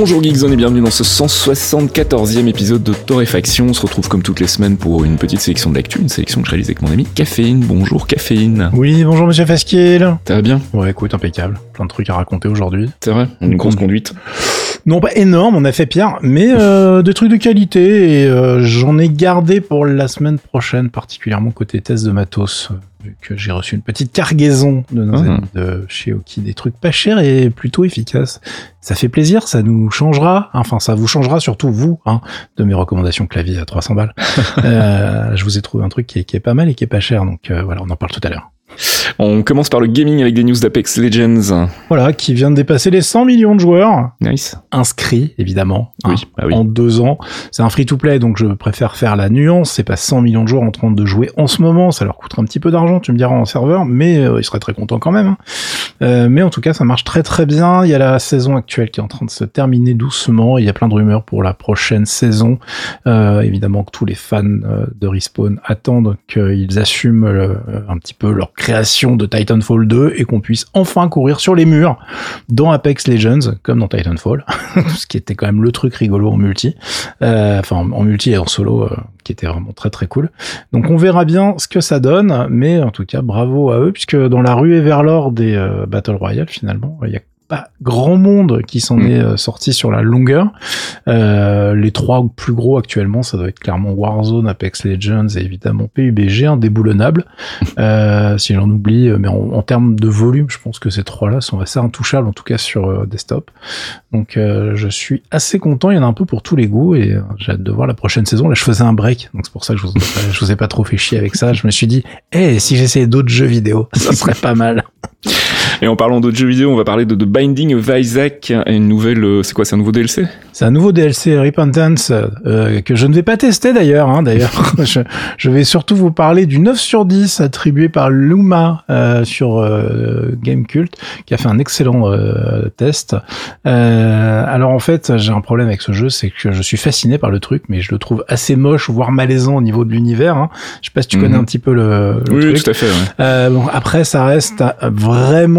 Bonjour Geekzone et bienvenue dans ce 174e épisode de Torréfaction. On se retrouve comme toutes les semaines pour une petite sélection de l'actu, une sélection que je réalise avec mon ami Caféine. Bonjour Caféine. Oui, bonjour Monsieur Fasquiel. Ça va bien? Ouais, écoute, impeccable. Plein de trucs à raconter aujourd'hui. C'est vrai Une grosse conduite Non, pas énorme, on a fait pire, mais euh, des trucs de qualité et euh, j'en ai gardé pour la semaine prochaine, particulièrement côté test de matos. Vu que j'ai reçu une petite cargaison de nos amis de chez Oki, des trucs pas chers et plutôt efficaces. Ça fait plaisir, ça nous changera, enfin ça vous changera surtout vous, hein, de mes recommandations clavier à 300 balles. Euh, je vous ai trouvé un truc qui est, qui est pas mal et qui est pas cher, donc euh, voilà, on en parle tout à l'heure. On commence par le gaming avec des news d'Apex Legends. Voilà, qui vient de dépasser les 100 millions de joueurs. Nice. inscrits, évidemment, hein, Oui, bah oui. en deux ans. C'est un free-to-play, donc je préfère faire la nuance. C'est pas 100 millions de joueurs en train de jouer en ce moment. Ça leur coûtera un petit peu d'argent, tu me diras, en serveur, mais euh, ils seraient très contents quand même. hein. Euh, mais en tout cas, ça marche très très bien. Il y a la saison actuelle qui est en train de se terminer doucement. Il y a plein de rumeurs pour la prochaine saison. Euh, évidemment que tous les fans euh, de Respawn attendent qu'ils assument euh, un petit peu leur création de Titanfall 2 et qu'on puisse enfin courir sur les murs dans Apex Legends, comme dans Titanfall, ce qui était quand même le truc rigolo en multi, Euh, enfin en multi et en solo, euh, qui était vraiment très très cool. Donc on verra bien ce que ça donne, mais en tout cas bravo à eux, puisque dans la ruée vers l'or des euh, Battle Royale, finalement, il y a pas grand monde qui s'en Mm. est euh, sorti sur la longueur. Euh, les trois plus gros actuellement, ça doit être clairement Warzone, Apex Legends et évidemment PUBG, indéboulonnable. Euh, si j'en oublie, euh, mais en, en termes de volume, je pense que ces trois-là sont assez intouchables, en tout cas sur euh, desktop. Donc euh, je suis assez content, il y en a un peu pour tous les goûts et j'ai hâte de voir la prochaine saison. Là, je faisais un break, donc c'est pour ça que je vous, je vous ai pas trop fait chier avec ça. Je me suis dit, eh, si j'essayais d'autres jeux vidéo, ça serait pas mal. Et en parlant d'autres jeux vidéo, on va parler de The Binding of Isaac, une nouvelle, euh, c'est quoi, c'est un nouveau DLC C'est un nouveau DLC Repentance euh, que je ne vais pas tester d'ailleurs. Hein, d'ailleurs, je, je vais surtout vous parler du 9 sur 10 attribué par Luma euh, sur euh, Gamecult, qui a fait un excellent euh, test. Euh, alors en fait, j'ai un problème avec ce jeu, c'est que je suis fasciné par le truc, mais je le trouve assez moche, voire malaisant au niveau de l'univers. Hein. Je sais pas si tu Mhm. connais un petit peu le, le Oui, truc. tout à fait. ouais. Euh, bon, après, ça reste euh,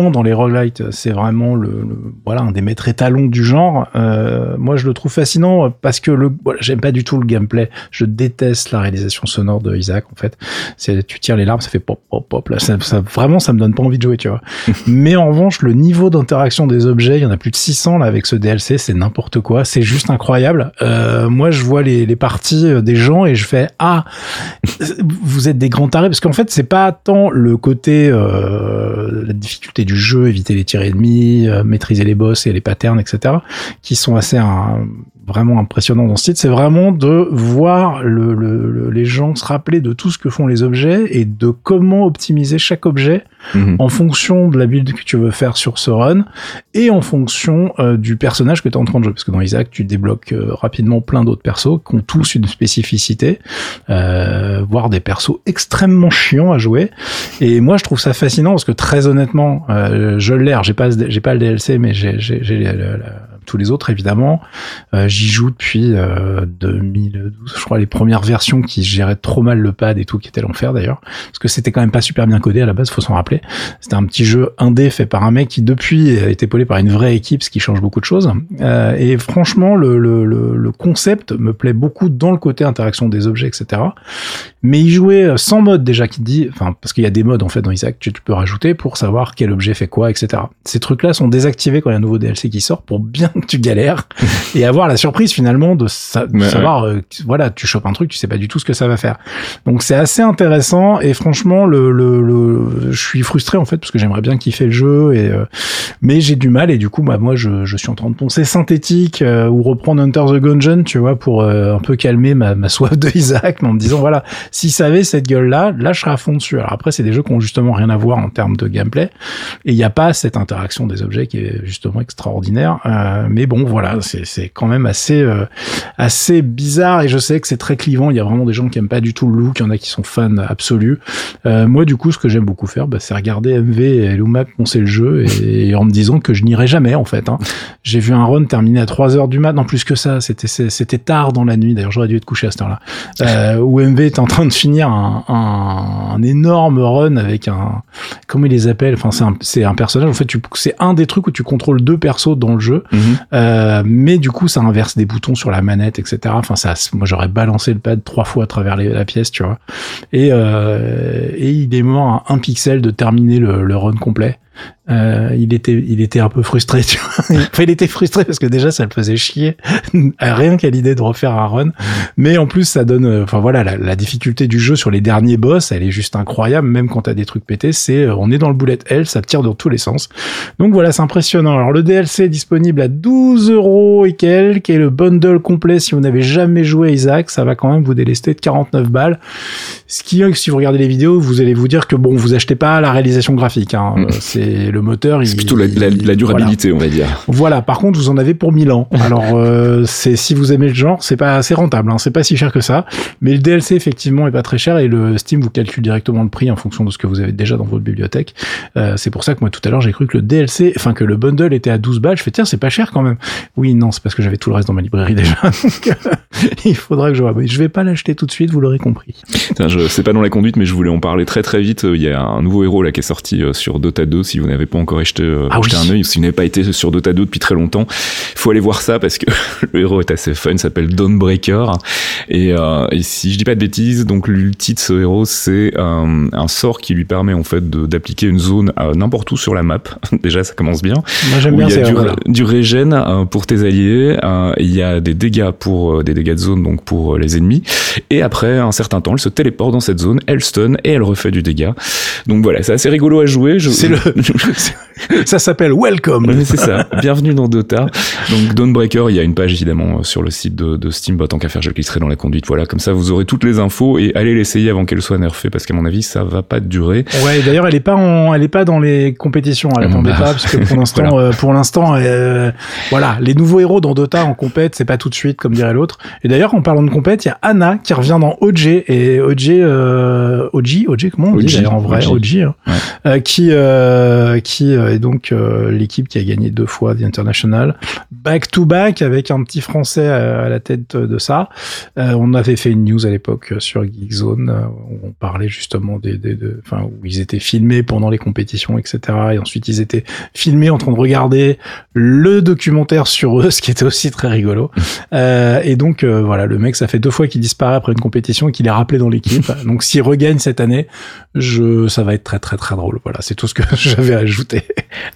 dans les roguelites. C'est vraiment le, le- voilà un des maîtres étalons du genre. Euh, moi, je le trouve fascinant parce que le voilà, j'aime pas du tout le gameplay. Je déteste la réalisation sonore de Isaac. En fait, c'est tu tires les larmes, ça fait pop pop pop. Là, ça, ça- vraiment, ça me donne pas envie de jouer, tu vois. Mais en revanche, le niveau d'interaction des objets, il y en a plus de 600 là avec ce DLC, c'est n'importe quoi. C'est juste incroyable. Euh, moi, je vois les, les parties euh, des gens et je fais ah vous êtes des grands tarés parce qu'en fait c'est pas tant le côté euh, la difficulté du jeu éviter les tirs ennemis euh, maîtriser les boss et les patterns etc qui sont assez hein, vraiment impressionnants dans ce titre c'est vraiment de voir le, le- le- les gens se rappeler de tout ce que font les objets et de comment optimiser chaque objet Mhm. en fonction de la build que tu veux faire sur ce run et en fonction euh, du personnage que tu es en train de jouer. Parce que dans Isaac, tu débloques euh, rapidement plein d'autres persos qui ont tous une spécificité, euh, voire des persos extrêmement chiants à jouer. Et moi, je trouve ça fascinant parce que très honnêtement, euh, je l'ai. J'ai pas, j'ai pas le DLC, mais j'ai j'ai- j'ai le- tous les autres évidemment. Euh, J'y joue depuis euh, 2012, je crois, les premières versions qui géraient trop mal le pad et tout, qui était l'enfer d'ailleurs, parce que c'était quand même pas super bien codé à la base, faut s'en rappeler. C'était un petit jeu indé fait par un mec qui depuis été épaulé par une vraie équipe, ce qui change beaucoup de choses. Euh, et franchement, le, le, le, le concept me plaît beaucoup dans le côté interaction des objets, etc. Mais y jouer euh, sans mode déjà qui dit, enfin parce qu'il y a des modes en fait dans Isaac que tu peux rajouter pour savoir quel objet fait quoi, etc. Ces trucs-là sont désactivés quand il y a un nouveau DLC qui sort pour bien tu galères et avoir la surprise finalement de, sa- de Ouais, savoir, euh, voilà, tu chopes un truc, tu sais pas du tout ce que ça va faire. Donc c'est assez intéressant et franchement le, le, le je suis frustré en fait parce que j'aimerais bien kiffer le jeu et euh, mais j'ai du mal et du coup bah moi je, je suis en train de poncer synthétique euh, ou reprendre Hunter the Gungeon tu vois pour euh, un peu calmer ma, ma soif de Isaac mais en me disant voilà si ça avait cette gueule là là je serais à fond dessus alors après c'est des jeux qui ont justement rien à voir en termes de gameplay et il n'y a pas cette interaction des objets qui est justement extraordinaire euh, mais bon, voilà, c'est quand même assez assez bizarre et je sais que c'est très clivant. Il y a vraiment des gens qui aiment pas du tout le look, il y en a qui sont fans absolus. moi, du coup, ce que j'aime beaucoup faire, bah, c'est regarder MV et Luma poncer le jeu et, en me disant que je n'irai jamais en fait. Hein. J'ai vu un run terminé à 3 heures du mat, non plus que ça, c'était c'était tard dans la nuit. D'ailleurs, j'aurais dû être couché à cette heure-là. Euh, où MV est en train de finir un, un, un, énorme run avec un comment il les appelle? Enfin, c'est un c'est un personnage. En fait, c'est un des trucs où tu contrôles deux persos dans le jeu, mhm. Euh, mais du coup, ça inverse des boutons sur la manette, etc. Enfin, ça, moi, j'aurais balancé le pad trois fois à travers la pièce, tu vois. Et euh, et il est mort à un pixel de terminer le, le run complet. Euh, il était, il était un peu frustré. Tu vois enfin, il était frustré parce que déjà ça le faisait chier, rien qu'à l'idée de refaire un run. Mais en plus, ça donne, euh, enfin voilà, la, la, difficulté du jeu sur les derniers boss, elle est juste incroyable. Même quand t'as des trucs pétés, c'est, euh, on est dans le bullet hell, ça tire dans tous les sens. Donc voilà, c'est impressionnant. Alors le DLC est disponible à 12 euros et quelques, et le bundle complet, si vous n'avez jamais joué Isaac, ça va quand même vous délester de 49 balles. Ce qui, si vous regardez les vidéos, vous allez vous dire que bon, vous achetez pas la réalisation graphique. Hein. Mm. C'est le moteur. C'est plutôt la, la, durabilité, on va dire. Voilà. Par contre, vous en avez pour 1000 ans. Alors, euh, c'est si vous aimez le genre, c'est pas assez rentable. Hein. C'est pas si cher que ça. Mais le DLC effectivement est pas très cher et le Steam vous calcule directement le prix en fonction de ce que vous avez déjà dans votre bibliothèque. Euh, c'est pour ça que moi tout à l'heure j'ai cru que le DLC, enfin que le bundle était à 12 balles. Je fais tiens, c'est pas cher quand même. Oui, non, c'est parce que j'avais tout le reste dans ma librairie déjà. Donc, il faudra que je vois. Mais je vais pas l'acheter tout de suite, vous l'aurez compris. je sais pas dans la conduite, mais je voulais en parler très très vite. Il y a un nouveau héros là qui est sorti euh, sur Dota 2. Si vous n'avez pas encore acheté, euh, ah un œil, si vous n'avez pas été sur Dota 2 depuis très longtemps, il faut aller voir ça parce que le héros est assez fun. S'appelle Dawnbreaker et, euh, et si je dis pas de bêtises, donc l'ulti de ce héros c'est un sort qui lui permet en fait d'appliquer une zone à n'importe où sur la map. Déjà, ça commence bien. Moi j'aime bien. Il y a du, du régène pour tes alliés. il y a des dégâts pour des dégâts de zone donc pour les ennemis. Et après un certain temps, elle se téléporte dans cette zone, elle stun et elle refait du dégât. Donc voilà, c'est assez rigolo à jouer. C'est le, ça s'appelle Welcome. c'est ça. Bienvenue dans Dota. Donc Dawnbreaker, il y a une page évidemment sur le site de, de Steam. Bah, tant qu'à faire, je glisserai dans la conduite. Voilà, comme ça vous aurez toutes les infos et allez l'essayer avant qu'elle soit nerfée parce qu'à mon avis ça va pas durer. Ouais, d'ailleurs elle est pas en, elle est pas dans les compétitions. Elle attendait pas parce que pour l'instant, euh, pour l'instant, euh, voilà, les nouveaux héros dans Dota en compète, c'est pas tout de suite comme dirait l'autre. Et d'ailleurs en parlant de compète, il y a Anna qui revient dans OG et OG, euh, OG, OG comment on dit en vrai OG, hein. euh, qui euh, qui est donc l'équipe qui a gagné deux fois The International, back to back avec un petit français à, la tête de ça. Euh, on avait fait une news à l'époque sur Geekzone où on parlait justement des, des de, enfin où ils étaient filmés pendant les compétitions, etc. Et ensuite ils étaient filmés en train de regarder le documentaire sur eux, ce qui était aussi très rigolo. Euh, et donc voilà, le mec, ça fait deux fois qu'il disparaît après une compétition et qu'il est rappelé dans l'équipe. donc s'il regagne cette année, je, ça va être très très très drôle. Voilà, c'est tout ce que j'avais ajouter.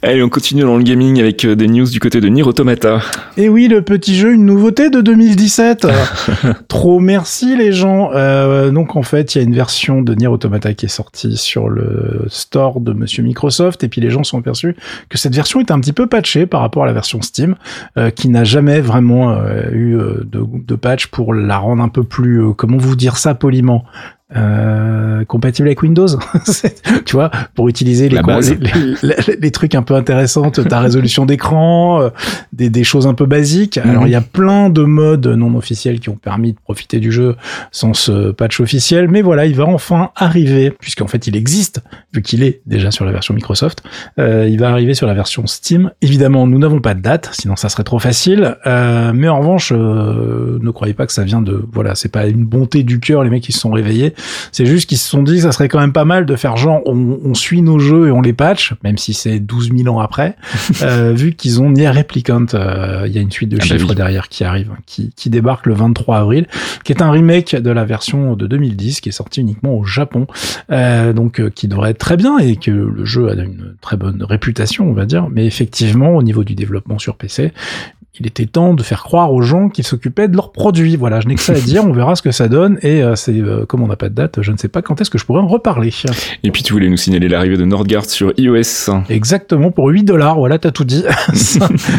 Allez, on continue dans le gaming avec euh, des news du côté de Nier Automata. Et oui, le petit jeu, une nouveauté de 2017. Trop merci les gens. Euh, donc en fait, il y a une version de Nier Automata qui est sortie sur le store de Monsieur Microsoft, et puis les gens sont aperçus que cette version est un petit peu patchée par rapport à la version Steam, euh, qui n'a jamais vraiment euh, eu de, de, patch pour la rendre un peu plus, comment vous dire ça poliment, euh, compatible avec Windows, tu vois, pour utiliser les, les, les, trucs un peu intéressants, ta résolution d'écran, euh, des, des, choses un peu basiques. Mhm. Alors il y a plein de modes non officiels qui ont permis de profiter du jeu sans ce patch officiel, mais voilà, il va enfin arriver, puisqu'en fait il existe, vu qu'il est déjà sur la version Microsoft, euh, il va arriver sur la version Steam. Évidemment, nous n'avons pas de date, sinon ça serait trop facile, mais en revanche, ne croyez pas que ça vient de, voilà, c'est pas une bonté du cœur, les mecs qui se sont réveillés c'est juste qu'ils se sont dit que ça serait quand même pas mal de faire genre on, suit nos jeux et on les patch, même si c'est 12 000 ans après, euh, vu qu'ils ont Nier Replicant. Euh, il y a une suite de ah bah chiffres derrière qui arrive, qui, qui débarque le 23 avril, qui est un remake de la version de 2010 qui est sortie uniquement au Japon, euh, donc euh, qui devrait être très bien et que le jeu a une très bonne réputation, on va dire. Mais effectivement, au niveau du développement sur PC, il était temps de faire croire aux gens qu'ils s'occupaient de leurs produits. Voilà, je n'ai que ça à dire, on verra ce que ça donne, et euh, c'est, euh, comme on n'a pas de date, je ne sais pas quand est-ce que je pourrais en reparler. Et puis tu voulais nous signaler l'arrivée de Nordgard sur iOS. Exactement, pour 8 dollars, voilà, t'as tout dit.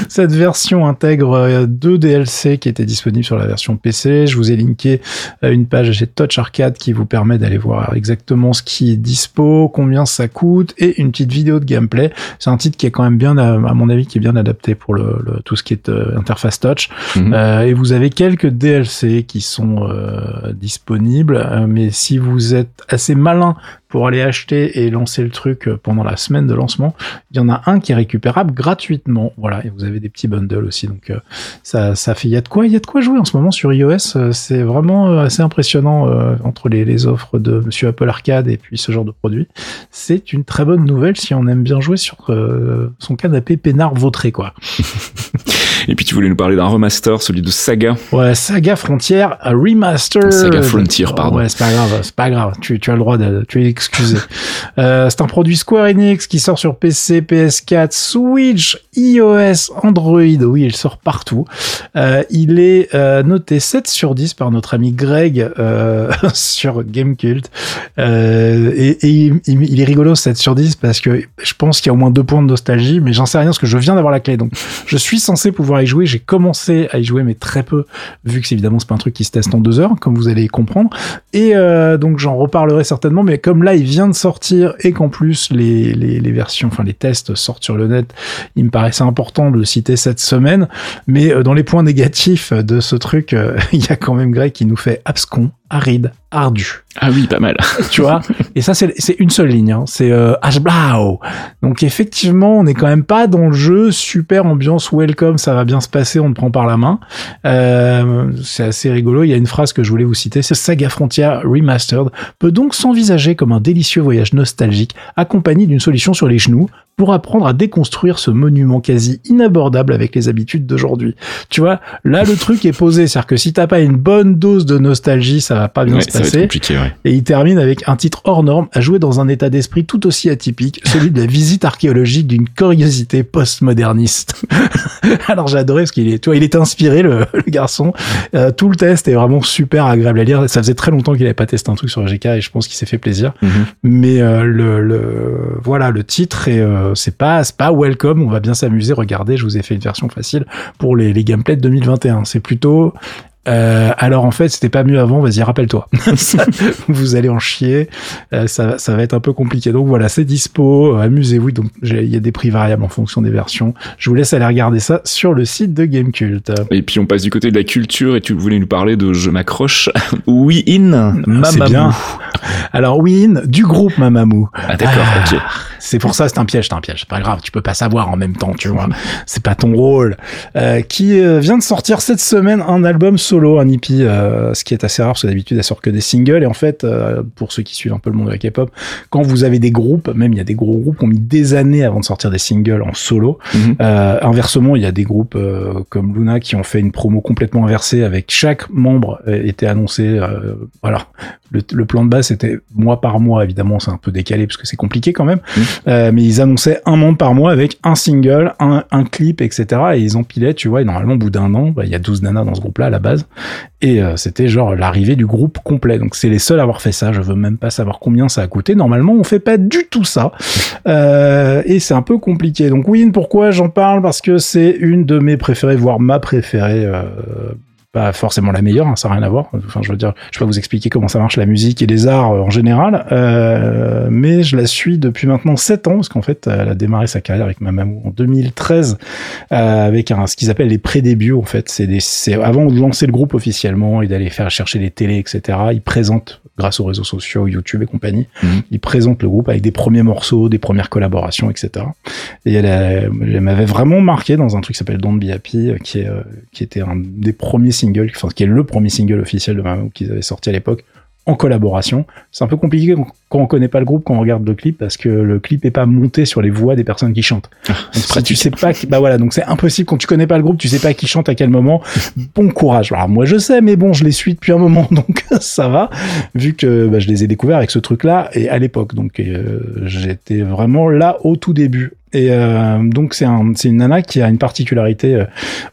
Cette version intègre euh, deux DLC qui étaient disponibles sur la version PC. Je vous ai linké une page chez Touch Arcade qui vous permet d'aller voir exactement ce qui est dispo, combien ça coûte, et une petite vidéo de gameplay. C'est un titre qui est quand même bien, à mon avis, qui est bien adapté pour le, tout ce qui est interface touch. Mhm. et vous avez quelques DLC qui sont disponibles, mais si vous êtes assez malin pour aller acheter et lancer le truc euh, pendant la semaine de lancement. Il y en a un qui est récupérable gratuitement. Voilà, et vous avez des petits bundles aussi. Donc euh, ça, ça fait, il y a de quoi, il y a de quoi jouer en ce moment sur iOS. Euh, c'est vraiment assez impressionnant entre les, les, offres de Monsieur Apple Arcade et puis ce genre de produit. C'est une très bonne nouvelle si on aime bien jouer sur son canapé peinard vautré quoi. Et puis tu voulais nous parler d'un remaster, celui de Saga. Ouais, Saga Frontier, un remaster. Saga Frontier, pardon. Ouais, c'est pas grave, c'est pas grave. Tu, tu as le droit de, tu es euh, c'est un produit Square Enix qui sort sur PC, PS4, Switch, iOS, Android. Oui, il sort partout. Euh, il est euh, noté 7 sur 10 par notre ami Greg sur Gamecult. Et, et il, est rigolo 7 sur 10 parce que je pense qu'il y a au moins deux points de nostalgie, mais j'en sais rien parce que je viens d'avoir la clé. Donc, je suis censé pouvoir y jouer. J'ai commencé à y jouer, mais très peu, vu que c'est évidemment pas un truc qui se teste en deux heures, comme vous allez comprendre. Et donc j'en reparlerai certainement, mais comme là il vient de sortir et qu'en plus les, les, versions, enfin les tests sortent sur le net, il me paraissait important de le citer cette semaine. Mais euh, dans les points négatifs de ce truc, euh, il y a quand même Greg qui nous fait abscon aride, ardu. Ah oui, pas mal. tu vois? Et ça, c'est une seule ligne. Hein. C'est euh, Ashblau. Donc effectivement, on n'est quand même pas dans le jeu. Super ambiance, welcome, ça va bien se passer, on te prend par la main. Euh, c'est assez rigolo. Il y a une phrase que je voulais vous citer. C'est Saga Frontier Remastered peut donc s'envisager comme un délicieux voyage nostalgique accompagné d'une solution sur les genoux pour apprendre à déconstruire ce monument quasi inabordable avec les habitudes d'aujourd'hui. Tu vois, là le truc est posé, c'est-à-dire que si t'as pas une bonne dose de nostalgie, ça va pas bien se passer. Et il termine avec un titre hors norme à jouer dans un état d'esprit tout aussi atypique, celui de la visite archéologique d'une curiosité postmoderniste. Alors adoré parce qu'il est, tu vois, il est inspiré le, garçon. Euh, tout le test est vraiment super agréable à lire. Ça faisait très longtemps qu'il avait pas testé un truc sur GK et je pense qu'il s'est fait plaisir. Mhm. Mais euh, le, le, voilà, le titre est euh, euh, c'est pas pas welcome, on va bien s'amuser. Regardez, je vous ai fait une version facile pour les, les gameplays de 2021. C'est plutôt euh, alors en fait, c'était pas mieux avant. Vas-y, rappelle-toi. vous allez en chier. Euh, ça, ça va être un peu compliqué. Donc voilà, c'est dispo. Amusez-vous. Donc il y a des prix variables en fonction des versions. Je vous laisse aller regarder ça sur le site de Gamecult. Et puis on passe du côté de la culture et tu voulais nous parler de Je m'accroche. We In Mamamou. Alors We In du groupe Mamamou. Ah d'accord. ok. C'est pour ça, c'est un piège, c'est un piège. C'est pas grave, tu peux pas savoir en même temps, tu vois. C'est pas ton rôle. Euh, qui euh, vient de sortir cette semaine un album solo, un hippie, euh, ce qui est assez rare parce que d'habitude elle sort que des singles. Et en fait, euh, pour ceux qui suivent un peu le monde de la K-pop, quand vous avez des groupes, même il y a des gros groupes qui ont mis des années avant de sortir des singles en solo. Mhm. inversement, il y a des groupes comme Luna qui ont fait une promo complètement inversée avec chaque membre était annoncé. voilà, le, le, plan de base c'était mois par mois. Évidemment, c'est un peu décalé parce que c'est compliqué quand même. Mhm. Euh, mais ils annonçaient un membre par mois avec un single, un, un clip, etc. Et ils empilaient, tu vois, et normalement, au bout d'un an, bah, il y a 12 nanas dans ce groupe-là à la base. Et euh, c'était genre l'arrivée du groupe complet. Donc c'est les seuls à avoir fait ça. Je veux même pas savoir combien ça a coûté. Normalement, on fait pas du tout ça. Euh, et c'est un peu compliqué. Donc oui, pourquoi j'en parle? Parce que c'est une de mes préférées, voire ma préférée euh, pas forcément la meilleure, hein, ça n'a rien à voir. Enfin, je veux dire, je vais pas vous expliquer comment ça marche la musique et les arts euh, en général, euh, mais je la suis depuis maintenant 7 ans, parce qu'en fait, elle a démarré sa carrière avec Mamamoo en 2013, euh, avec un, ce qu'ils appellent les pré-débuts, en fait. C'est avant de lancer le groupe officiellement et d'aller faire chercher les télés, etc. Ils présentent grâce aux réseaux sociaux, YouTube et compagnie. Mhm. Il présente le groupe avec des premiers morceaux, des premières collaborations, etc. Et elle, elle m'avait vraiment marqué dans un truc qui s'appelle Don't Be Happy, euh, qui, est, qui était un des premiers singles, enfin qui est le premier single officiel de Mamou qu'ils avaient sorti à l'époque en collaboration. C'est un peu compliqué quand on connaît pas le groupe, quand on regarde le clip, parce que le clip est pas monté sur les voix des personnes qui chantent. Ah, tu sais pas, bah voilà, donc c'est impossible quand tu connais pas le groupe, tu sais pas qui chante à quel moment. Bon courage. Alors moi je sais, mais bon, je les suis depuis un moment, donc ça va, vu que bah, je les ai découverts avec ce truc-là et à l'époque, donc euh, j'étais vraiment là au tout début. Et euh, donc c'est un, c'est une nana qui a une particularité euh,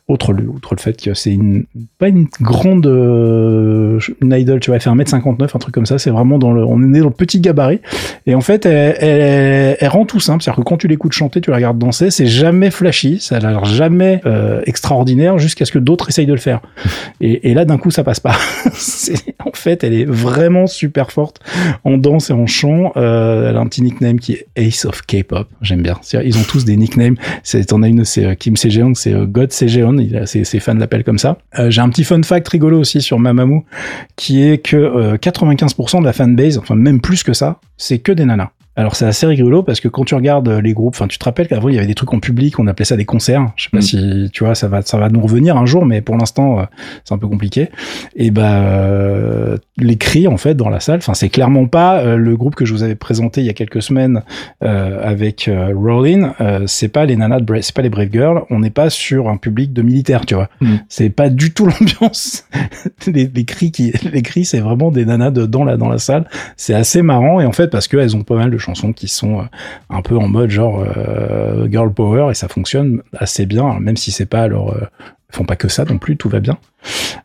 autre le, outre le fait que c'est une pas une grande euh, une idol, tu vois, elle fait 1m59, un truc comme ça, c'est vraiment dans le on est dans le petit gabarit et en fait elle, elle, elle rend tout simple, c'est-à-dire que quand tu l'écoutes chanter, tu la regardes danser, c'est jamais flashy, ça a l'air jamais euh, extraordinaire jusqu'à ce que d'autres essayent de le faire. Et, et là d'un coup ça passe pas. en fait, elle est vraiment super forte en danse et en chant, elle a un petit nickname qui est Ace of K-pop, j'aime bien ils ont tous des nicknames. C'est, on a une, c'est Kim Sejeon, c'est God Sejeon, ses, ses fans l'appellent comme ça. j'ai un petit fun fact rigolo aussi sur Mamamoo, qui est que 95% de la fanbase, enfin même plus que ça, c'est que des nanas. Alors c'est assez rigolo parce que quand tu regardes les groupes, enfin tu te rappelles qu'avant il y avait des trucs en public, on appelait ça des concerts. Je sais pas mm. si tu vois, ça va, ça va nous revenir un jour, mais pour l'instant euh, c'est un peu compliqué. Et bah euh, les cris en fait dans la salle, enfin c'est clairement pas euh, le groupe que je vous avais présenté il y a quelques semaines avec Rollin. c'est pas les nanas, de c'est pas les Brave Girls. On n'est pas sur un public de militaires, tu vois. Mm. C'est pas du tout l'ambiance. les, les, cris qui, les cris c'est vraiment des nanas de, dans la dans la salle. C'est assez marrant et en fait parce que elles ont pas mal de chansons qui sont euh, un peu en mode genre euh, girl power et ça fonctionne assez bien, même si c'est pas euh, font pas que ça non plus, tout va bien.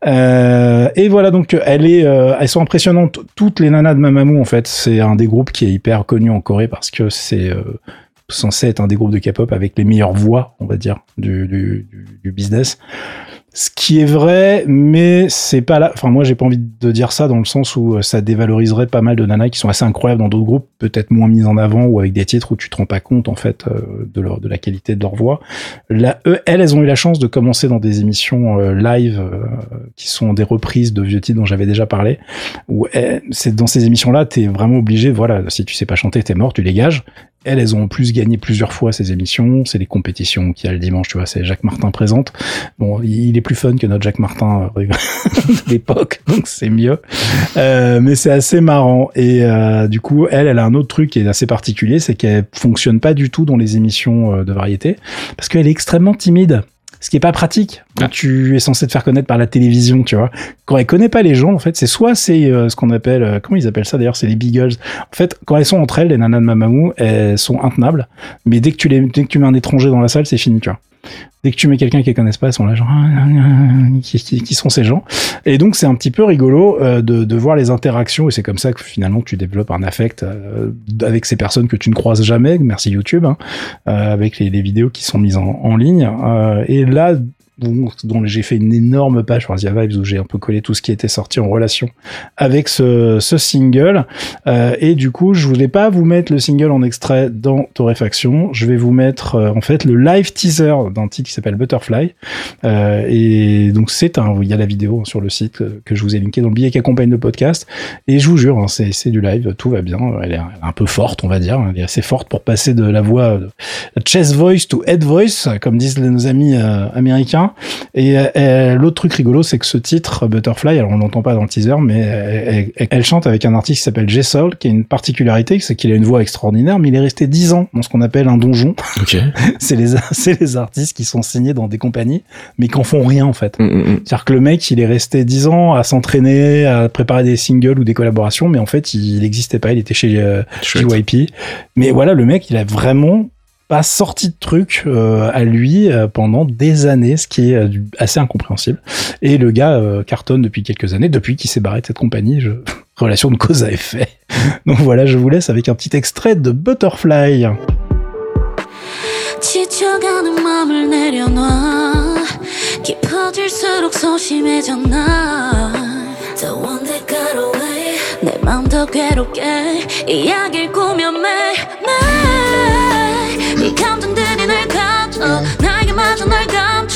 et voilà, donc elles sont impressionnantes. Toutes les nanas de Mamamoo en fait, c'est un des groupes qui est hyper connu en Corée parce que c'est censé être un des groupes de K-pop avec les meilleures voix, on va dire, du business. Ce qui est vrai, mais c'est pas là. Enfin, moi, j'ai pas envie de dire ça dans le sens où euh, ça dévaloriserait pas mal de nanas qui sont assez incroyables dans d'autres groupes, peut-être moins mises en avant ou avec des titres où tu te rends pas compte en fait euh, de la qualité de leur voix. Là, elles, elles ont eu la chance de commencer dans des émissions euh, live qui sont des reprises de vieux titres dont j'avais déjà parlé. Où eh, c'est dans ces émissions-là, t'es vraiment obligé. Voilà, si tu sais pas chanter, t'es mort, tu dégages. Elles, elles ont en plus gagné plusieurs fois ces émissions. C'est les compétitions qu'il y a le dimanche, tu vois. C'est Jacques Martin présente. Bon, il est plus fun que notre Jacques Martin euh, de l'époque, donc c'est mieux. Euh, mais c'est assez marrant. Et euh, du coup, elle, elle a un autre truc qui est assez particulier, c'est qu'elle fonctionne pas du tout dans les émissions de variété parce qu'elle est extrêmement timide ce qui est pas pratique quand ah. tu es censé te faire connaître par la télévision, tu vois. Quand elle connaît pas les gens, en fait, c'est soit c'est ce qu'on appelle, comment ils appellent ça d'ailleurs, c'est les beagles. En fait, quand elles sont entre elles, les nanas de Mamamou, elles sont intenables, mais dès que tu les, dès que tu mets un étranger dans la salle, c'est fini, tu vois dès que tu mets quelqu'un qui connaissent pas, ils sont là genre ah, ah, ah, qui, qui, sont ces gens. Et donc c'est un petit peu rigolo euh, de, de, voir les interactions et c'est comme ça que finalement tu développes un affect euh, avec ces personnes que tu ne croises jamais. Merci YouTube, hein, euh, avec les, vidéos qui sont mises en, en ligne. et là dont j'ai fait une énorme page Asia Vibes où j'ai un peu collé tout ce qui était sorti en relation avec ce, ce single. Euh, et du coup, je voulais pas vous mettre le single en extrait dans Torréfaction. Je vais vous mettre euh, en fait le live teaser d'un titre qui s'appelle Butterfly. Euh, et donc c'est un, il y a la vidéo sur le site que je vous ai linké dans le billet qui accompagne le podcast. Et je vous jure, hein, c'est du live, tout va bien. Elle est un peu forte, on va dire. Elle est assez forte pour passer de la voix de chest voice to head voice, comme disent nos amis euh, Et, euh, l'autre truc rigolo, c'est que ce titre, Butterfly, alors on l'entend pas dans le teaser, mais elle, chante avec un artiste qui s'appelle J Soul, qui a une particularité, c'est qu'il a une voix extraordinaire, mais il est resté 10 ans dans ce qu'on appelle un donjon. c'est les, c'est les artistes qui sont signés dans des compagnies, mais qui en font rien, en fait. Mm, mm, mm. C'est-à-dire que le mec, il est resté 10 ans à s'entraîner, à préparer des singles ou des collaborations, mais en fait, il n'existait pas, il était chez euh, JYP. Mais voilà, le mec, il a vraiment pas sorti de truc euh, à lui euh, pendant des années, ce qui est euh, assez incompréhensible. Et le gars cartonne depuis quelques années, depuis qu'il s'est barré de cette compagnie. Relation de cause à effet. Donc voilà, je vous laisse avec un petit extrait de Butterfly.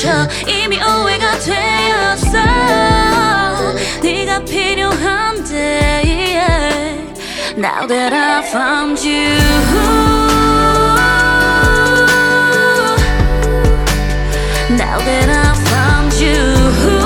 날 감춰 이미 오해가 되었어 네가 필요한데 yeah. Now that I found you Now that I found you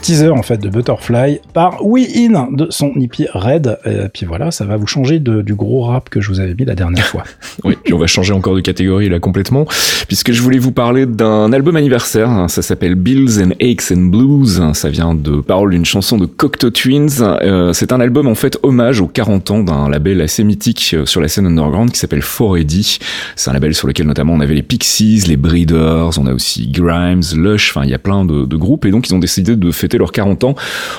Teaser en fait de Butterfly par We In de son hippie Red. Et puis voilà, ça va vous changer de, du gros rap que je vous avais mis la dernière fois. oui, puis on va changer encore de catégorie là complètement, puisque je voulais vous parler d'un album anniversaire. Ça s'appelle Bills and Aches and Blues. Ça vient de paroles d'une chanson de Cocteau Twins. Euh, c'est un album en fait hommage aux 40 ans d'un label assez mythique euh, sur la scène underground qui s'appelle 4AD. C'est un label sur lequel notamment on avait les Pixies, les Breeders, on a aussi Grimes, Lush. Enfin, il y a plein de, de groupes et donc ils ont décidé de de fêter leurs 40 ans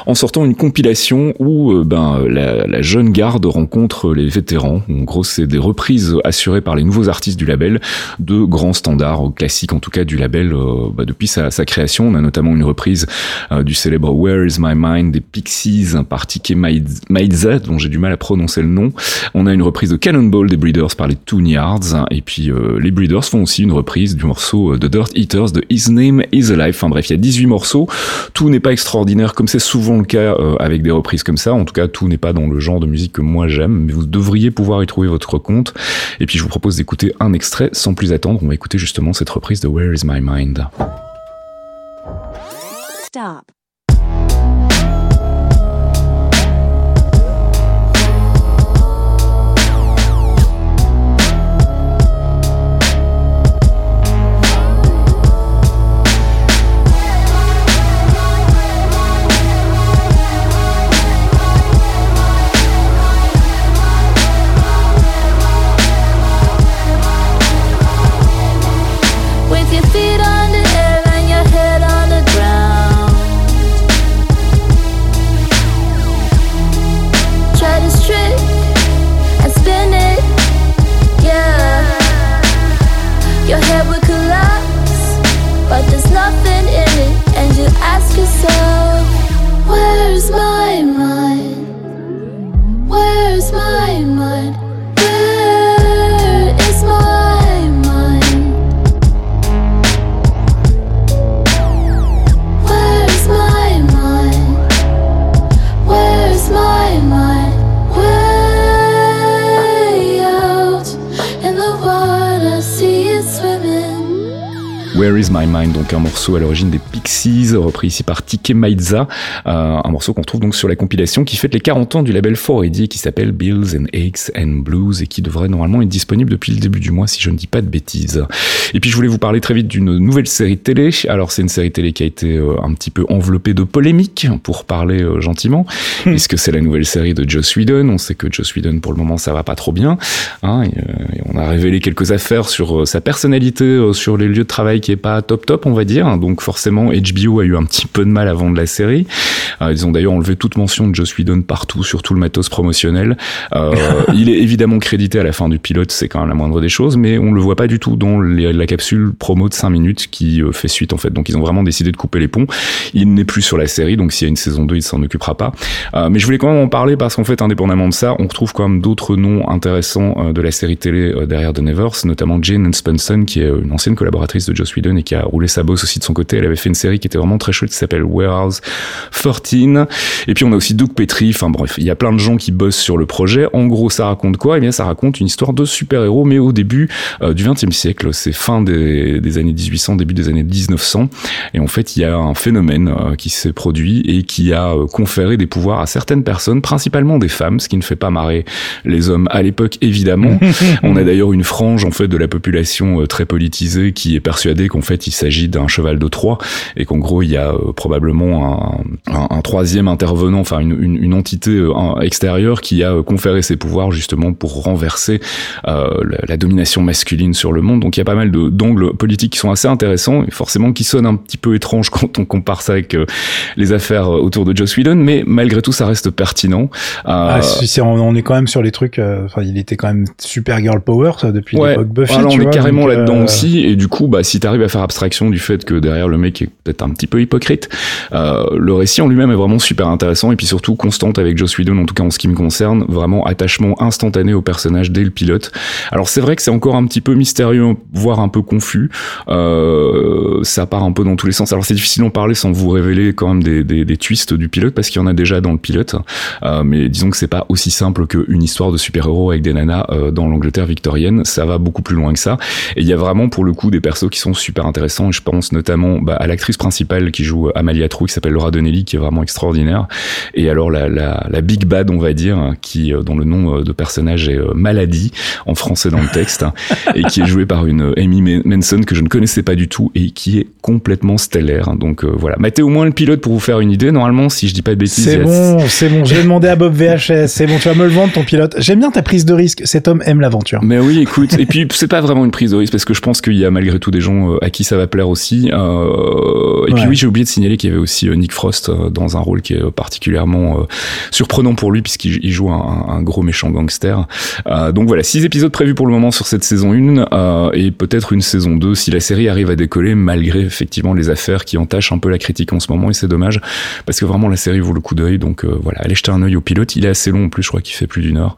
en sortant une compilation où euh, ben la, jeune garde rencontre les vétérans. En gros, c'est des reprises assurées par les nouveaux artistes du label de grands standards classiques, en tout cas du label euh, bah, depuis sa, création. On a notamment une reprise du célèbre Where Is My Mind des Pixies par Tike Maidza, dont j'ai du mal à prononcer le nom. On a une reprise de Cannonball des Breeders par les Toon Yards, et puis les Breeders font aussi une reprise du morceau de Dirt Eaters de His Name Is Alive. Enfin bref, il y a 18 morceaux. Tout n'est pas extraordinaire comme c'est souvent le cas euh, avec des reprises comme ça. En tout cas, tout n'est pas dans le genre de musique que moi j'aime, mais vous devriez pouvoir y trouver votre compte. Et puis je vous propose d'écouter un extrait sans plus attendre. On va écouter justement cette reprise de Where Is My Mind? Stop. Morceau à l'origine des Pixies, repris ici par Tike Maidza, euh, un morceau qu'on trouve donc sur la compilation qui fête les 40 ans du label 4AD qui s'appelle Bills and Aches and Blues et qui devrait normalement être disponible depuis le début du mois si je ne dis pas de bêtises. Et puis je voulais vous parler très vite d'une nouvelle série télé. Alors c'est une série télé qui a été euh, un petit peu enveloppée de polémiques pour parler euh, gentiment, hmm. puisque c'est la nouvelle série de Joss Whedon. On sait que Joss Whedon pour le moment ça va pas trop bien. Hein, et, on a révélé quelques affaires sur sa personnalité, sur les lieux de travail qui est pas top top on va dire. Donc forcément, HBO a eu un petit peu de mal à vendre la série. Euh, ils ont d'ailleurs enlevé toute mention de Joss Whedon partout, sur tout le matos promotionnel. Euh, il est évidemment crédité à la fin du pilote, c'est quand même la moindre des choses, mais on le voit pas du tout dans la capsule promo de 5 minutes qui euh, fait suite en fait. Donc ils ont vraiment décidé de couper les ponts. Il n'est plus sur la série, donc s'il y a une saison 2, il s'en occupera pas. mais je voulais quand même en parler parce qu'en fait, indépendamment de ça, on retrouve quand même d'autres noms intéressants de la série télé derrière The Nevers, notamment Jane Spenson, qui est une ancienne collaboratrice de Joss Whedon et qui a roulé sa bosse aussi de son côté. Elle avait fait une série qui était vraiment très chouette qui s'appelle Warehouse 13. Et puis on a aussi Doug Petrie. Enfin bref, il y a plein de gens qui bossent sur le projet. En gros, ça raconte quoi? Eh bien, ça raconte une histoire de super-héros, mais au début euh, du XXe siècle. C'est fin des, des, années 1800, début des années 1900. Et en fait, il y a un phénomène euh, qui s'est produit et qui a euh, conféré des pouvoirs à certaines personnes, principalement des femmes, ce qui ne fait pas marrer les hommes à l'époque, évidemment. on a d'ailleurs une frange en fait de la population très politisée qui est persuadée qu'en fait il s'agit d'un cheval de Troie et qu'en gros il y a euh, probablement un, un, troisième intervenant, enfin une, une, une entité euh, extérieure qui a euh, conféré ses pouvoirs justement pour renverser euh, la, la, domination masculine sur le monde. Donc il y a pas mal d'angles politiques qui sont assez intéressants et forcément qui sonnent un petit peu étranges quand on compare ça avec les affaires autour de Joss Whedon, mais malgré tout ça reste pertinent. Ah, si, on, on, est quand même sur les trucs. Enfin, il était quand même super girl power ça depuis ouais, l'époque Buffy. on est carrément là-dedans aussi et du coup, bah si t'arrives à faire abstraction du fait que derrière le mec est peut-être un petit peu hypocrite. Euh, le récit en lui-même est vraiment super intéressant et puis surtout constante avec Joss Whedon, en tout cas en ce qui me concerne, vraiment attachement instantané au personnage dès le pilote. Alors c'est vrai que c'est encore un petit peu mystérieux, voire un peu confus. Euh, ça part un peu dans tous les sens. Alors c'est difficile d'en parler sans vous révéler quand même des, des, des twists du pilote parce qu'il y en a déjà dans le pilote. Euh, mais disons que c'est pas aussi simple qu'une histoire de super-héros avec des nanas euh, dans l'Angleterre victorienne. Ça va beaucoup plus loin que ça. Et il y a vraiment pour le coup des persos qui sont super intéressants. Et je pense notamment bah, à l'actrice principale qui joue Amalia Trou, qui s'appelle Laura Donnelly, qui est vraiment extraordinaire. Et alors la, la, la Big Bad, on va dire, qui euh, dont le nom euh, de personnage est euh, Maladie en français dans le texte, et qui est jouée par une Amy Manson que je ne connaissais pas du tout et qui est complètement stellaire. Donc voilà, mettez au moins le pilote pour vous faire une idée. Normalement, si je dis pas de bêtises, c'est bon, c'est bon. J'ai demandé à Bob VHS, c'est bon, tu vas me le vendre ton pilote. J'aime bien ta prise de risque. Cet homme aime l'aventure. Mais oui, écoute. et puis c'est pas vraiment une prise de risque parce que je pense qu'il y a malgré tout des gens à qui qui ça va plaire aussi. Et puis oui, j'ai oublié de signaler qu'il y avait aussi Nick Frost dans un rôle qui est particulièrement surprenant pour lui puisqu'il joue un, un, gros méchant gangster. donc voilà, six épisodes prévus pour le moment sur cette saison 1 et peut-être une saison 2 si la série arrive à décoller malgré effectivement les affaires qui entachent un peu la critique en ce moment et c'est dommage parce que vraiment la série vaut le coup d'œil donc voilà, allez jeter un œil au pilote, il est assez long en plus, je crois qu'il fait plus d'une heure.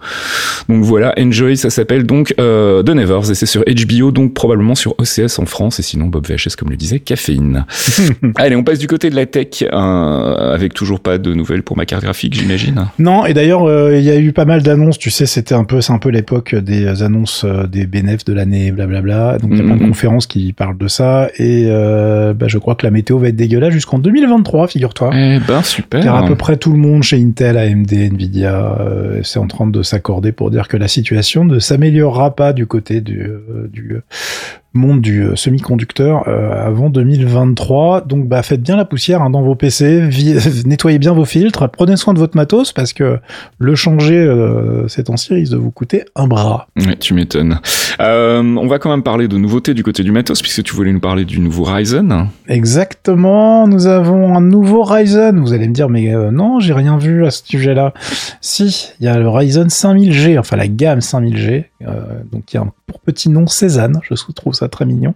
Donc voilà, Enjoy, ça s'appelle donc euh, The Nevers et c'est sur HBO, donc probablement sur OCS en France et sinon Bob VHS comme le disait, caféine. Allez, on passe du côté de la tech euh, avec toujours pas de nouvelles pour ma carte graphique, j'imagine. Non, et d'ailleurs euh, il y a eu pas mal d'annonces. Tu sais, c'était un peu, c'est un peu l'époque des annonces des bénéfices de l'année, blablabla. Donc il y a plein de mm-hmm. conférences qui parlent de ça et bah, je crois que la météo va être dégueulasse jusqu'en 2023, figure-toi. Eh ben super. Car à peu près tout le monde chez Intel, AMD, Nvidia, c'est en train de s'accorder pour dire que la situation ne s'améliorera pas du côté du, euh, du monde du euh, semi-conducteur euh, avant 2023. Donc bah faites bien la poussière hein, dans vos PC, nettoyez bien vos filtres, prenez soin de votre matos parce que le changer euh, ces temps-ci risque de vous coûter un bras. Ouais, tu m'étonnes. Euh, on va quand même parler de nouveautés du côté du matos puisque tu voulais nous parler du nouveau Ryzen. Exactement, nous avons un nouveau Ryzen. Vous allez me dire mais non, j'ai rien vu à ce sujet-là. Si, il y a le Ryzen 5000G, enfin la gamme 5000G, donc il y a un pour petit nom Cézanne, je trouve ça très mignon,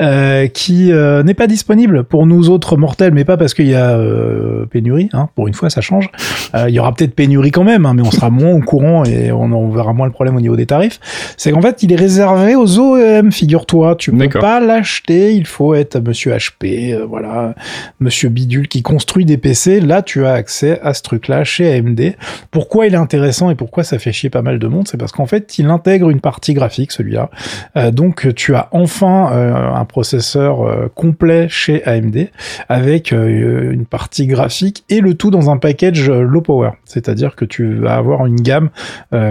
euh, qui euh, n'est pas disponible pour nous autres mortels, mais pas parce qu'il y a euh, pénurie, hein, pour une fois ça change. Euh, il y aura peut-être pénurie quand même, hein, mais on sera moins au courant et on, on, verra moins le problème au niveau des tarifs. C'est qu'en fait, il est réservé aux OEM, figure-toi, tu peux pas l'acheter, il faut être Monsieur HP, voilà, Monsieur Bidule qui construit des PC. Là, tu as accès à ce truc-là chez AMD. Pourquoi il est intéressant et pourquoi ça fait chier pas mal de monde, c'est parce qu'en fait, il intègre une partie graphique, celui-là. Euh, donc, tu as enfin euh, un processeur euh, complet chez AMD avec une partie graphique et le tout dans un package low power. C'est-à-dire que tu vas avoir une gamme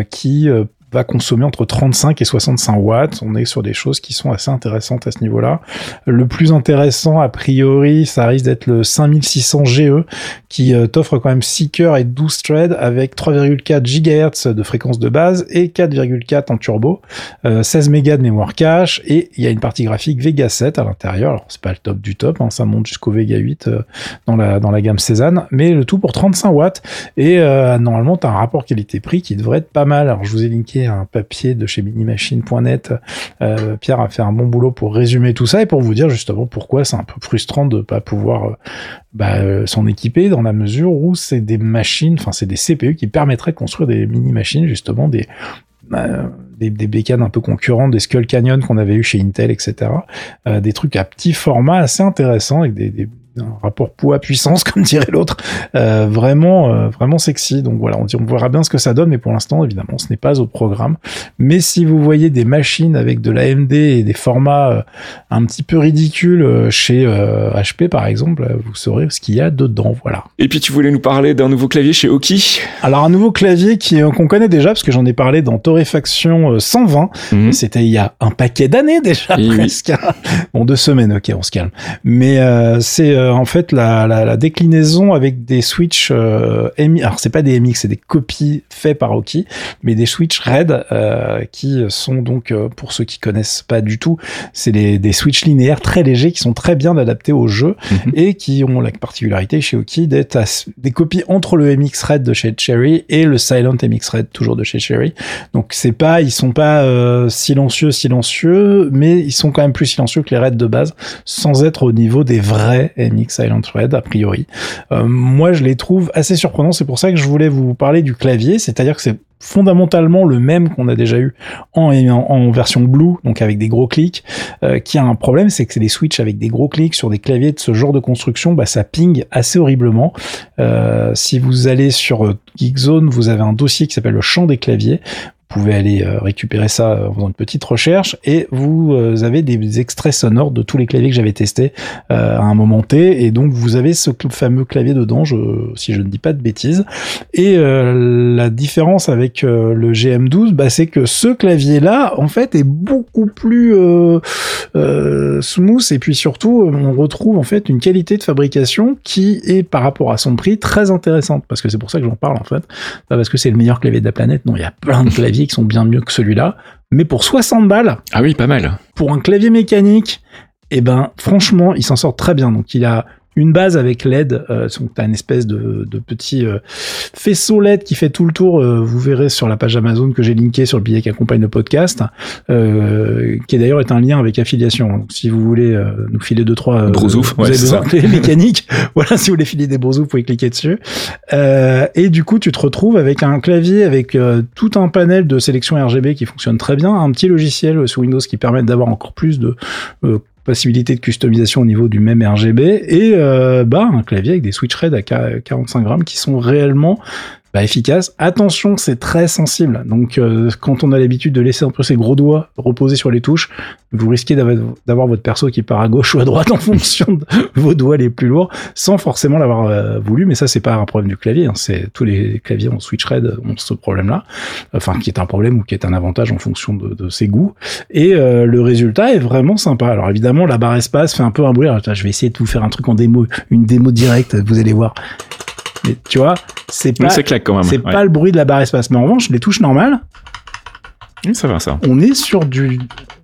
qui va consommer entre 35 et 65 watts. On est sur des choses qui sont assez intéressantes à ce niveau-là. Le plus intéressant, a priori, ça risque d'être le 5600 GE, qui euh, t'offre quand même 6 cœurs et 12 threads avec 3,4 GHz de fréquence de base et 4,4 en turbo, 16 euh, mégas de mémoire cache et il y a une partie graphique Vega 7 à l'intérieur. Alors c'est pas le top du top, hein, ça monte jusqu'au Vega 8 euh, dans la dans la gamme Cézanne, mais le tout pour 35 watts et normalement tu as un rapport qualité-prix qui devrait être pas mal. Alors je vous ai linké un papier de chez minimachine.net. Euh, Pierre a fait un bon boulot pour résumer tout ça et pour vous dire justement pourquoi c'est un peu frustrant de pas pouvoir euh, bah, euh, s'en équiper dans la mesure où c'est des machines, enfin c'est des CPU qui permettraient de construire des mini-machines justement des des, bécanes un peu concurrentes, des Skull Canyon qu'on avait eu chez Intel, etc. des trucs à petit format assez intéressants avec des, un rapport poids-puissance, comme dirait l'autre, euh, vraiment, euh, vraiment sexy. Donc voilà, on, dit, on verra bien ce que ça donne, mais pour l'instant, évidemment, ce n'est pas au programme. Mais si vous voyez des machines avec de l'AMD et des formats euh, un petit peu ridicules chez HP, par exemple, vous saurez ce qu'il y a dedans. Voilà. Et puis tu voulais nous parler d'un nouveau clavier chez Oki Alors un nouveau clavier qui qu'on connaît déjà, parce que j'en ai parlé dans Torréfaction 120. Mhm. C'était il y a un paquet d'années déjà, presque. bon, deux semaines, ok, on se calme. Mais c'est euh, en fait la, la, la, déclinaison avec des switches euh, alors c'est pas des MX, c'est des copies faites par Oki, mais des switches RAID euh, qui sont donc euh, pour ceux qui connaissent pas du tout, c'est des, des switches linéaires très légers qui sont très bien adaptés au jeu mhm. et qui ont la particularité chez Oki d'être des copies entre le MX RAID de chez Cherry et le Silent MX RAID toujours de chez Cherry. Donc c'est pas ils sont pas silencieux silencieux, mais ils sont quand même plus silencieux que les RAID de base sans être au niveau des vrais MX Silent Red, a priori. Euh, moi, je les trouve assez surprenants. C'est pour ça que je voulais vous parler du clavier. C'est-à-dire que c'est fondamentalement le même qu'on a déjà eu en, version Blue, donc avec des gros clics, euh, qui a un problème, c'est que c'est des switches avec des gros clics sur des claviers de ce genre de construction, bah, ça ping assez horriblement. Euh, si vous allez sur Geekzone, vous avez un dossier qui s'appelle le champ des claviers pouvez aller euh, récupérer ça en faisant une petite recherche. Et vous euh, avez des extraits sonores de tous les claviers que j'avais testés euh, à un moment T. Et donc vous avez ce fameux clavier dedans si je ne dis pas de bêtises. Et la différence avec le GM12 bah, c'est que ce clavier là en fait est beaucoup plus smooth. Et puis surtout on retrouve en fait une qualité de fabrication qui est par rapport à son prix très intéressante. Parce que c'est pour ça que j'en parle en fait. Pas parce que c'est le meilleur clavier de la planète. Non il y a plein de claviers sont bien mieux que celui-là. Mais pour 60 balles. Ah oui, pas mal. Pour un clavier mécanique Et ben, franchement, il s'en sort très bien. Donc, il a une base avec LED, euh, donc t'as une espèce de, de petit euh, faisceau LED qui fait tout le tour. Euh, vous verrez sur la page Amazon que j'ai linké sur le billet qui accompagne le podcast, euh, qui d'ailleurs est un lien avec affiliation. Donc, si vous voulez nous filer deux trois Brousouf, vous avez besoin de mécaniques. voilà, si vous voulez filer des Brousouf, vous pouvez cliquer dessus. et du coup, tu te retrouves avec un clavier avec tout un panel de sélection RGB qui fonctionne très bien, un petit logiciel sous Windows qui permet d'avoir encore plus de possibilité de customisation au niveau du même RGB et euh, bah un clavier avec des switch red à 45 grammes qui sont réellement bah, efficace. Attention, c'est très sensible. Donc, euh, quand on a l'habitude de laisser un peu ses gros doigts reposer sur les touches, vous risquez d'avoir votre perso qui part à gauche ou à droite en fonction de vos doigts les plus lourds, sans forcément l'avoir euh, voulu. Mais ça, c'est pas un problème du clavier. Hein. C'est tous les claviers en switch red ont ce problème-là, enfin qui est un problème ou qui est un avantage en fonction de, ses goûts. Et euh, le résultat est vraiment sympa. Alors évidemment, la barre espace fait un peu un bruit. Je vais essayer de vous faire un truc en démo, une démo directe. Vous allez voir. Mais tu vois, c'est pas, c'est pas le bruit de la barre espace. Mais en revanche, les touches normales. Oui, ça va ça. On est sur du,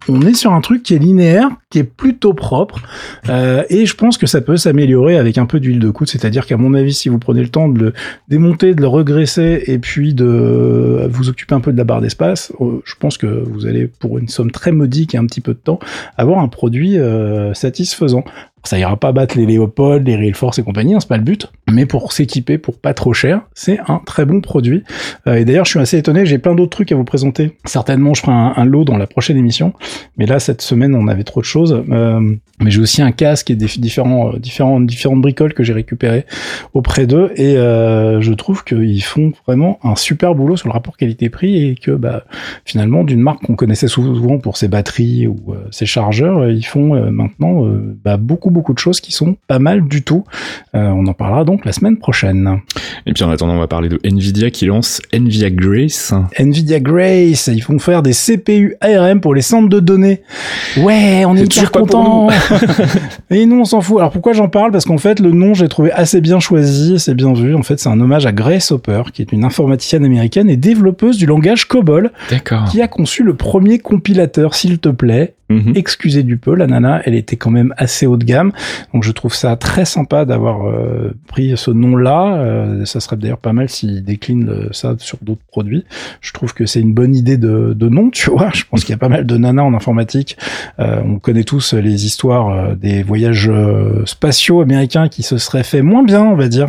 on est sur un truc qui est linéaire, qui est plutôt propre, euh, et je pense que ça peut s'améliorer avec un peu d'huile de coude. C'est-à-dire qu'à mon avis, si vous prenez le temps de le démonter, de le regresser, et puis de vous occuper un peu de la barre d'espace, euh, je pense que vous allez, pour une somme très modique et un petit peu de temps, avoir un produit euh, satisfaisant. Ça ira pas battre les Léopold, les Real Force et compagnie, hein, c'est pas le but. Mais pour s'équiper pour pas trop cher, c'est un très bon produit. Euh, et d'ailleurs, je suis assez étonné, j'ai plein d'autres trucs à vous présenter. Certainement, je ferai un, lot dans la prochaine émission. Mais là, cette semaine, on avait trop de choses. Euh, mais j'ai aussi un casque et des différents, euh, différentes bricoles que j'ai récupérées auprès d'eux. Et je trouve qu'ils font vraiment un super boulot sur le rapport qualité-prix et que bah, finalement, d'une marque qu'on connaissait souvent pour ses batteries ou ses chargeurs, ils font maintenant bah, beaucoup beaucoup, de choses qui sont pas mal du tout. Euh, on en parlera donc la semaine prochaine. Et puis en attendant, on va parler de Nvidia qui lance Nvidia Grace. Nvidia Grace, ils font faire des CPU ARM pour les centres de données. Ouais, on est, hyper content. Et nous, on s'en fout. Alors pourquoi j'en parle? Parce qu'en fait, le nom, j'ai trouvé assez bien choisi, c'est bien vu. En fait, c'est un hommage à Grace Hopper, qui est une informaticienne américaine et développeuse du langage COBOL, qui a conçu le premier compilateur, s'il te plaît, Mhm. Excusez du peu, la nana, elle était quand même assez haut de gamme. Donc je trouve ça très sympa d'avoir euh, pris ce nom-là. Euh, ça serait d'ailleurs pas mal s'il décline euh, ça sur d'autres produits. Je trouve que c'est une bonne idée de, de, nom, tu vois. Je pense qu'il y a pas mal de nanas en informatique. on connaît tous les histoires des voyages spatiaux américains qui se seraient fait moins bien, on va dire,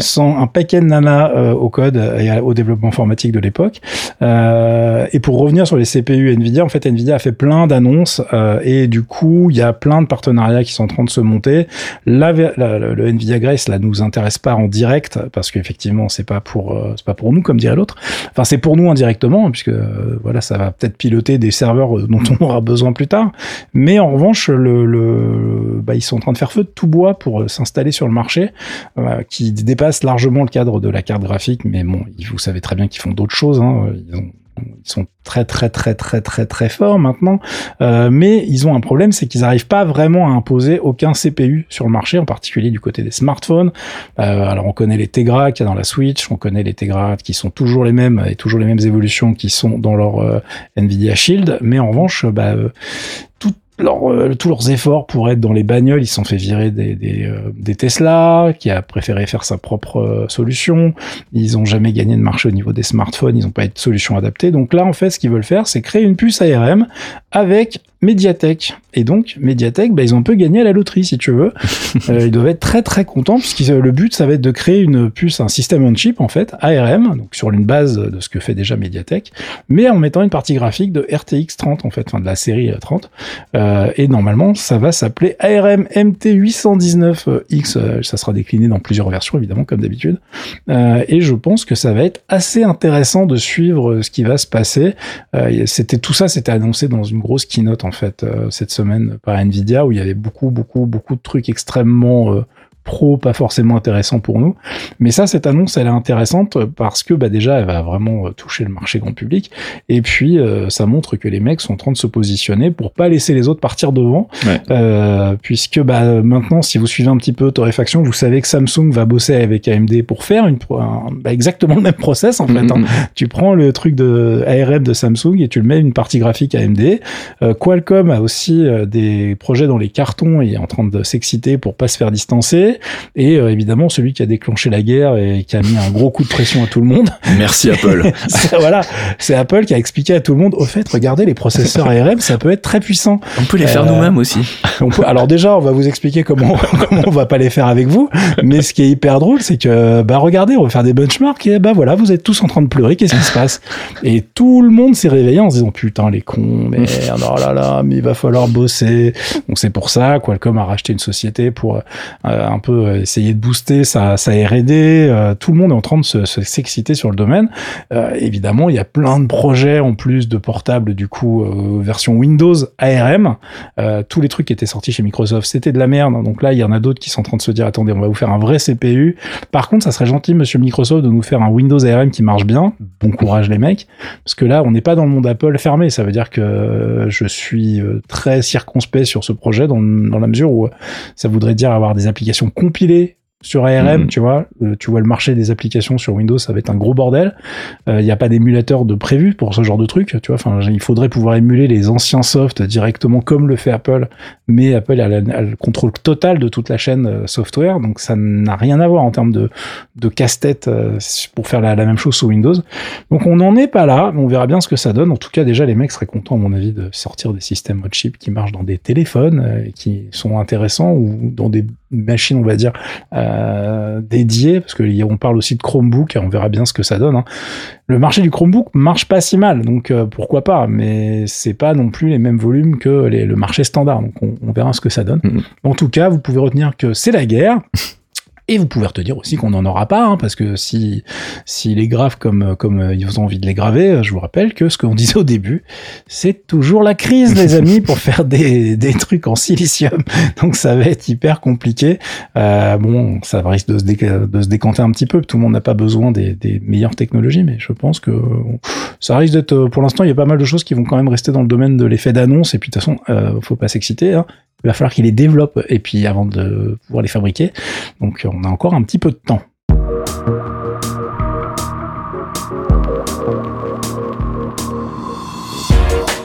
sans un paquet de nanas au code et au développement informatique de l'époque. et pour revenir sur les CPU Nvidia, en fait, Nvidia a fait plein d'annonces euh, et du coup il y a plein de partenariats qui sont en train de se monter. La, le Nvidia Grace là nous intéresse pas en direct parce qu'effectivement c'est pas pour euh, c'est pas pour nous comme dirait l'autre. Enfin c'est pour nous indirectement puisque euh, voilà ça va peut-être piloter des serveurs dont on aura besoin plus tard. Mais en revanche le, le bah, ils sont en train de faire feu de tout bois pour s'installer sur le marché qui dépasse largement le cadre de la carte graphique. Mais bon vous savez très bien qu'ils font d'autres choses. Hein. Ils sont très très très très très très forts maintenant, euh, mais ils ont un problème, c'est qu'ils n'arrivent pas vraiment à imposer aucun CPU sur le marché, en particulier du côté des smartphones. Euh, alors on connaît les Tegra qu'il y a dans la Switch, on connaît les Tegra qui sont toujours les mêmes et toujours les mêmes évolutions qui sont dans leur euh, Nvidia Shield, mais en revanche, bah, euh, tous leurs efforts pour être dans les bagnoles, ils se sont fait virer des, euh, Tesla, qui a préféré faire sa propre euh, solution. Ils ont jamais gagné de marché au niveau des smartphones, ils n'ont pas eu de solution adaptée. Donc là, en fait, ce qu'ils veulent faire, c'est créer une puce ARM avec Mediatek. Et donc, Mediatek, bah, ils ont un peu gagné à la loterie, si tu veux. Euh, ils doivent être très très contents, puisque le but, ça va être de créer une puce, un système on chip, en fait, ARM, donc sur une base de ce que fait déjà Mediatek, mais en mettant une partie graphique de RTX 30, en fait, enfin de la série 30. Euh, et normalement, ça va s'appeler ARM MT819X. Euh, ça sera décliné dans plusieurs versions, évidemment, comme d'habitude. et je pense que ça va être assez intéressant de suivre ce qui va se passer. c'était tout ça, c'était annoncé dans une grosse keynote en fait euh, cette semaine par Nvidia où il y avait beaucoup beaucoup beaucoup de trucs extrêmement euh, pro, pas forcément intéressant pour nous. Mais ça, cette annonce, elle est intéressante parce que bah, déjà, elle va vraiment toucher le marché grand public. Et puis, ça montre que les mecs sont en train de se positionner pour pas laisser les autres partir devant. puisque bah, maintenant, si vous suivez un petit peu Torréfaction, vous savez que Samsung va bosser avec AMD pour faire une, bah, exactement le même process en fait. Hein. Mm-hmm. Tu prends le truc de ARM de Samsung et tu le mets une partie graphique AMD. Euh, Qualcomm a aussi euh, des projets dans les cartons et est en train de s'exciter pour pas se faire distancer. Et euh, évidemment, celui qui a déclenché la guerre et qui a mis un gros coup de pression à tout le monde. Merci Apple. voilà, c'est Apple qui a expliqué à tout le monde. Au fait, regardez les processeurs ARM, ça peut être très puissant. On peut les faire nous-mêmes aussi. On peut, alors déjà, on va vous expliquer comment, comment on va pas les faire avec vous. Mais ce qui est hyper drôle, c'est que bah regardez, on va faire des benchmarks et bah voilà, vous êtes tous en train de pleurer. Qu'est-ce qui se passe? Et tout le monde s'est réveillé en se disant putain les cons, merde, oh là là, mais il va falloir bosser. Donc c'est pour ça Qualcomm a racheté une société pour euh, un peu essayer de booster sa, sa R&D. Euh, tout le monde est en train de se, s'exciter sur le domaine. Euh, évidemment, il y a plein de projets en plus de portables du coup version Windows ARM. tous les trucs qui étaient sortis chez Microsoft, c'était de la merde. Donc là, il y en a d'autres qui sont en train de se dire attendez, on va vous faire un vrai CPU. Par contre, ça serait gentil, monsieur Microsoft, de nous faire un Windows ARM qui marche bien. Bon courage les mecs, parce que là, on n'est pas dans le monde Apple fermé. Ça veut dire que je suis euh, très circonspect sur ce projet dans, dans la mesure où ça voudrait dire avoir des applications compilées sur ARM, mhm. tu vois, euh, tu vois le marché des applications sur Windows, ça va être un gros bordel. Il euh, n'y a pas d'émulateur de prévu pour ce genre de truc, tu vois. Enfin, il faudrait pouvoir émuler les anciens softs directement comme le fait Apple, mais Apple a, le contrôle total de toute la chaîne euh, software, donc ça n'a rien à voir en termes de, de casse-tête pour faire la, même chose sous Windows. Donc on n'en est pas là, mais on verra bien ce que ça donne. En tout cas, déjà les mecs seraient contents, à mon avis, de sortir des systèmes hot chip qui marchent dans des téléphones, et qui sont intéressants ou dans des machines, on va dire. Euh, dédié, parce qu'on parle aussi de Chromebook, et on verra bien ce que ça donne. Hein. Le marché du Chromebook marche pas si mal, donc euh, pourquoi pas, mais c'est pas non plus les mêmes volumes que le marché standard, donc on, verra ce que ça donne. Mm-hmm. En tout cas, vous pouvez retenir que c'est la guerre. Et vous pouvez retenir aussi qu'on n'en aura pas, hein, parce que si s'il est grave comme comme euh, ils ont envie de les graver, euh, je vous rappelle que ce qu'on disait au début, c'est toujours la crise, les amis, pour faire des, des trucs en silicium. Donc ça va être hyper compliqué. Euh, bon, ça risque de se, de se décanter un petit peu. Tout le monde n'a pas besoin des, des, meilleures technologies, mais je pense que ça risque d'être. Pour l'instant, il y a pas mal de choses qui vont quand même rester dans le domaine de l'effet d'annonce. Et puis de toute façon, euh, faut pas s'exciter. Hein il va falloir qu'il les développe et puis avant de pouvoir les fabriquer. Donc on a encore un petit peu de temps.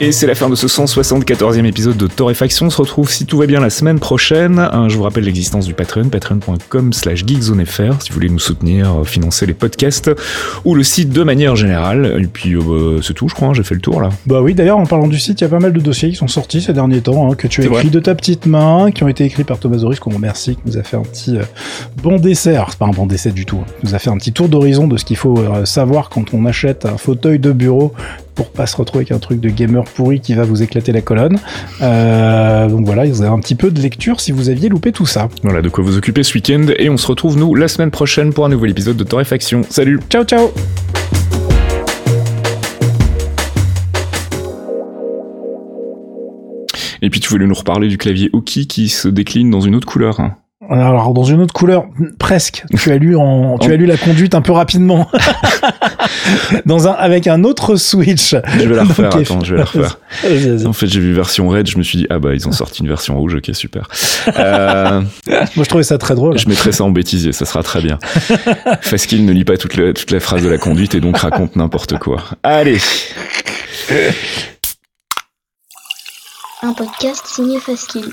Et c'est la fin de ce 174e épisode de Torréfaction. On se retrouve si tout va bien la semaine prochaine. Euh, je vous rappelle l'existence du Patreon, patreon.com slash geekzonefr, si vous voulez nous soutenir, euh, financer les podcasts ou le site de manière générale. Et puis euh, bah, c'est tout, je crois, hein, j'ai fait le tour là. Bah oui, d'ailleurs, en parlant du site, il y a pas mal de dossiers qui sont sortis ces derniers temps, hein, que tu as écrit de ta petite main, qui ont été écrits par Thomas Zoris, qu'on remercie, qui nous a fait un petit bon décès. Alors, c'est pas un bon décès du tout, hein. il nous a fait un petit tour d'horizon de ce qu'il faut savoir quand on achète un fauteuil de bureau pour pas se retrouver avec un truc de gamer pourri qui va vous éclater la colonne. Euh, donc voilà, vous avez un petit peu de lecture si vous aviez loupé tout ça. Voilà, de quoi vous occuper ce week-end et on se retrouve nous la semaine prochaine pour un nouvel épisode de Torréfaction. Salut, ciao ciao Et puis tu voulais nous reparler du clavier Oki qui se décline dans une autre couleur. Alors dans une autre couleur, presque. Tu as lu en, tu as lu la conduite un peu rapidement. dans un, avec un autre switch. Je vais la refaire. attends, je vais la refaire. En fait, j'ai vu version red. Je me suis dit ah bah ils ont sorti une version rouge. Ok super. Euh, Moi je trouvais ça très drôle. Je mettrai ça en bêtisier. Ça sera très bien. qu'il ne lit pas toute la, toute la phrase de la conduite et donc raconte n'importe quoi. Allez. Un podcast signé Faskill